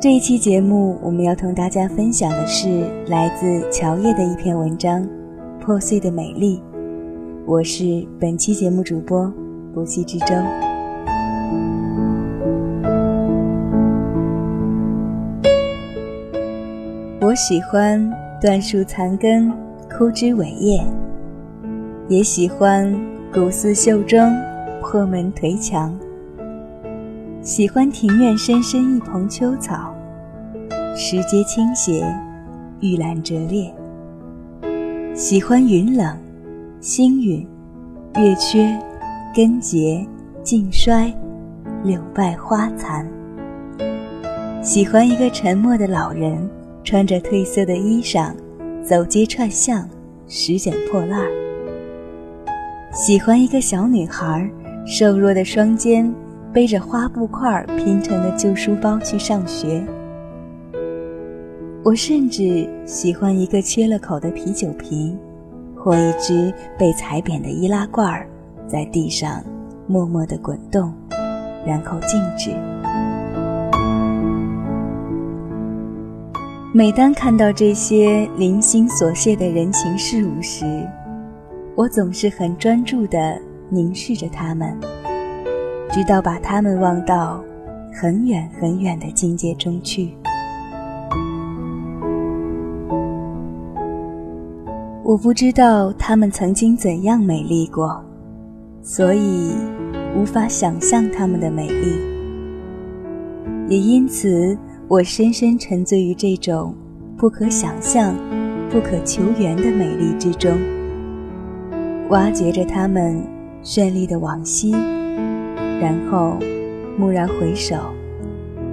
这一期节目，我们要同大家分享的是来自乔叶的一篇文章《破碎的美丽》。我是本期节目主播不息之舟。我喜欢断树残根、枯枝萎叶，也喜欢古寺秀中破门颓墙。喜欢庭院深深一蓬秋草，石阶倾斜，玉兰折裂。喜欢云冷，星陨，月缺，根结，尽衰，柳败花残。喜欢一个沉默的老人，穿着褪色的衣裳，走街串巷，拾捡破烂儿。喜欢一个小女孩，瘦弱的双肩。背着花布块拼成的旧书包去上学。我甚至喜欢一个缺了口的啤酒瓶，或一只被踩扁的易拉罐，在地上默默地滚动，然后静止。每当看到这些零星琐屑的人情事物时，我总是很专注地凝视着它们。直到把他们望到很远很远的境界中去。我不知道他们曾经怎样美丽过，所以无法想象他们的美丽。也因此，我深深沉醉于这种不可想象、不可求圆的美丽之中，挖掘着他们绚丽的往昔。然后，蓦然回首，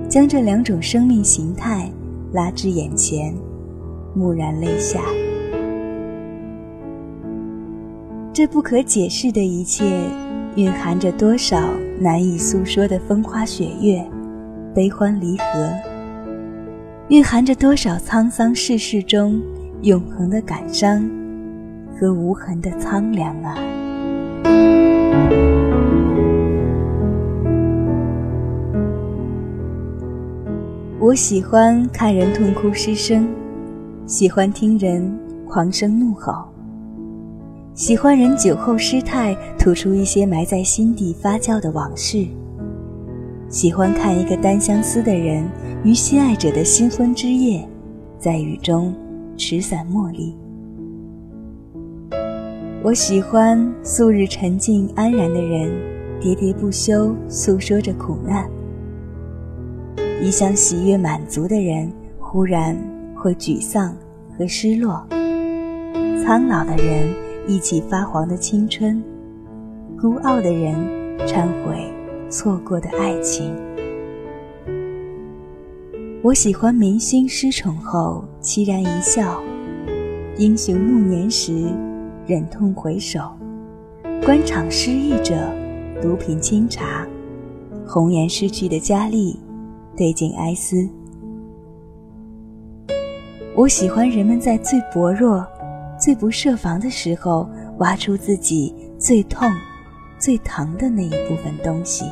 将这两种生命形态拉至眼前，蓦然泪下。这不可解释的一切，蕴含着多少难以诉说的风花雪月、悲欢离合，蕴含着多少沧桑世事中永恒的感伤和无痕的苍凉啊！我喜欢看人痛哭失声，喜欢听人狂声怒吼，喜欢人酒后失态吐出一些埋在心底发酵的往事，喜欢看一个单相思的人于心爱者的新婚之夜，在雨中持伞茉莉。我喜欢素日沉静安然的人，喋喋不休诉说着苦难。一向喜悦满足的人，忽然会沮丧和失落；苍老的人忆起发黄的青春，孤傲的人忏悔错过的爱情。我喜欢明星失宠后凄然一笑，英雄暮年时忍痛回首，官场失意者毒品清茶，红颜失去的佳丽。对镜哀思。我喜欢人们在最薄弱、最不设防的时候，挖出自己最痛、最疼的那一部分东西，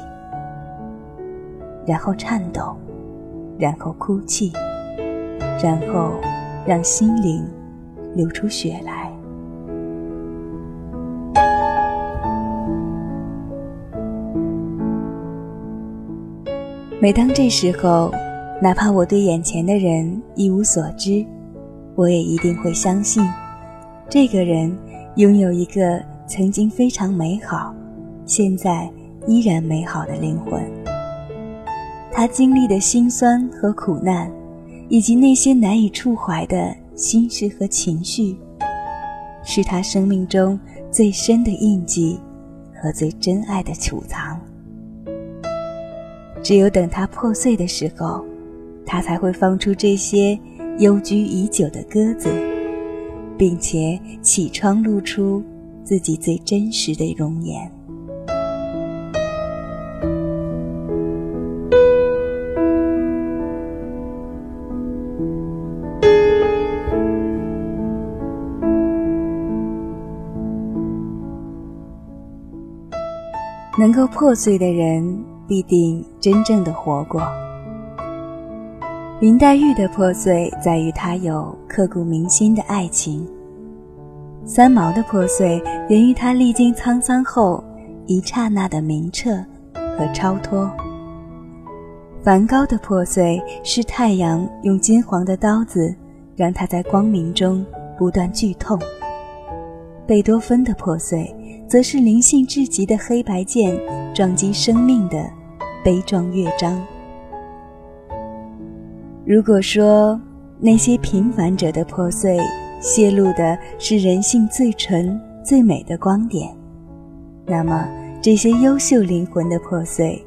然后颤抖，然后哭泣，然后让心灵流出血来。每当这时候，哪怕我对眼前的人一无所知，我也一定会相信，这个人拥有一个曾经非常美好，现在依然美好的灵魂。他经历的辛酸和苦难，以及那些难以触怀的心事和情绪，是他生命中最深的印记和最真爱的储藏。只有等它破碎的时候，它才会放出这些幽居已久的鸽子，并且起窗露出自己最真实的容颜。能够破碎的人。必定真正的活过。林黛玉的破碎在于她有刻骨铭心的爱情，三毛的破碎源于他历经沧桑后一刹那的明澈和超脱。梵高的破碎是太阳用金黄的刀子让他在光明中不断剧痛。贝多芬的破碎则是灵性至极的黑白键撞击生命的悲壮乐章。如果说那些平凡者的破碎泄露的是人性最纯最美的光点，那么这些优秀灵魂的破碎，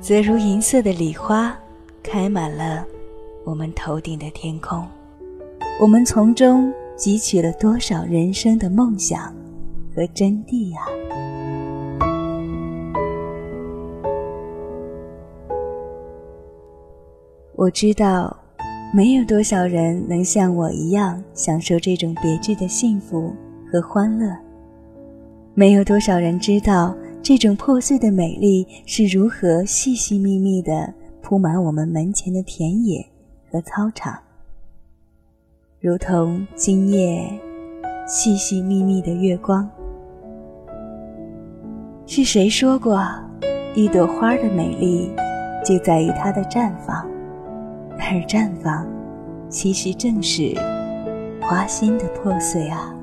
则如银色的礼花，开满了我们头顶的天空。我们从中汲取了多少人生的梦想和真谛啊！我知道，没有多少人能像我一样享受这种别致的幸福和欢乐。没有多少人知道这种破碎的美丽是如何细细密密地铺满我们门前的田野和操场，如同今夜细细密密的月光。是谁说过，一朵花的美丽就在于它的绽放？而绽放，其实正是花心的破碎啊。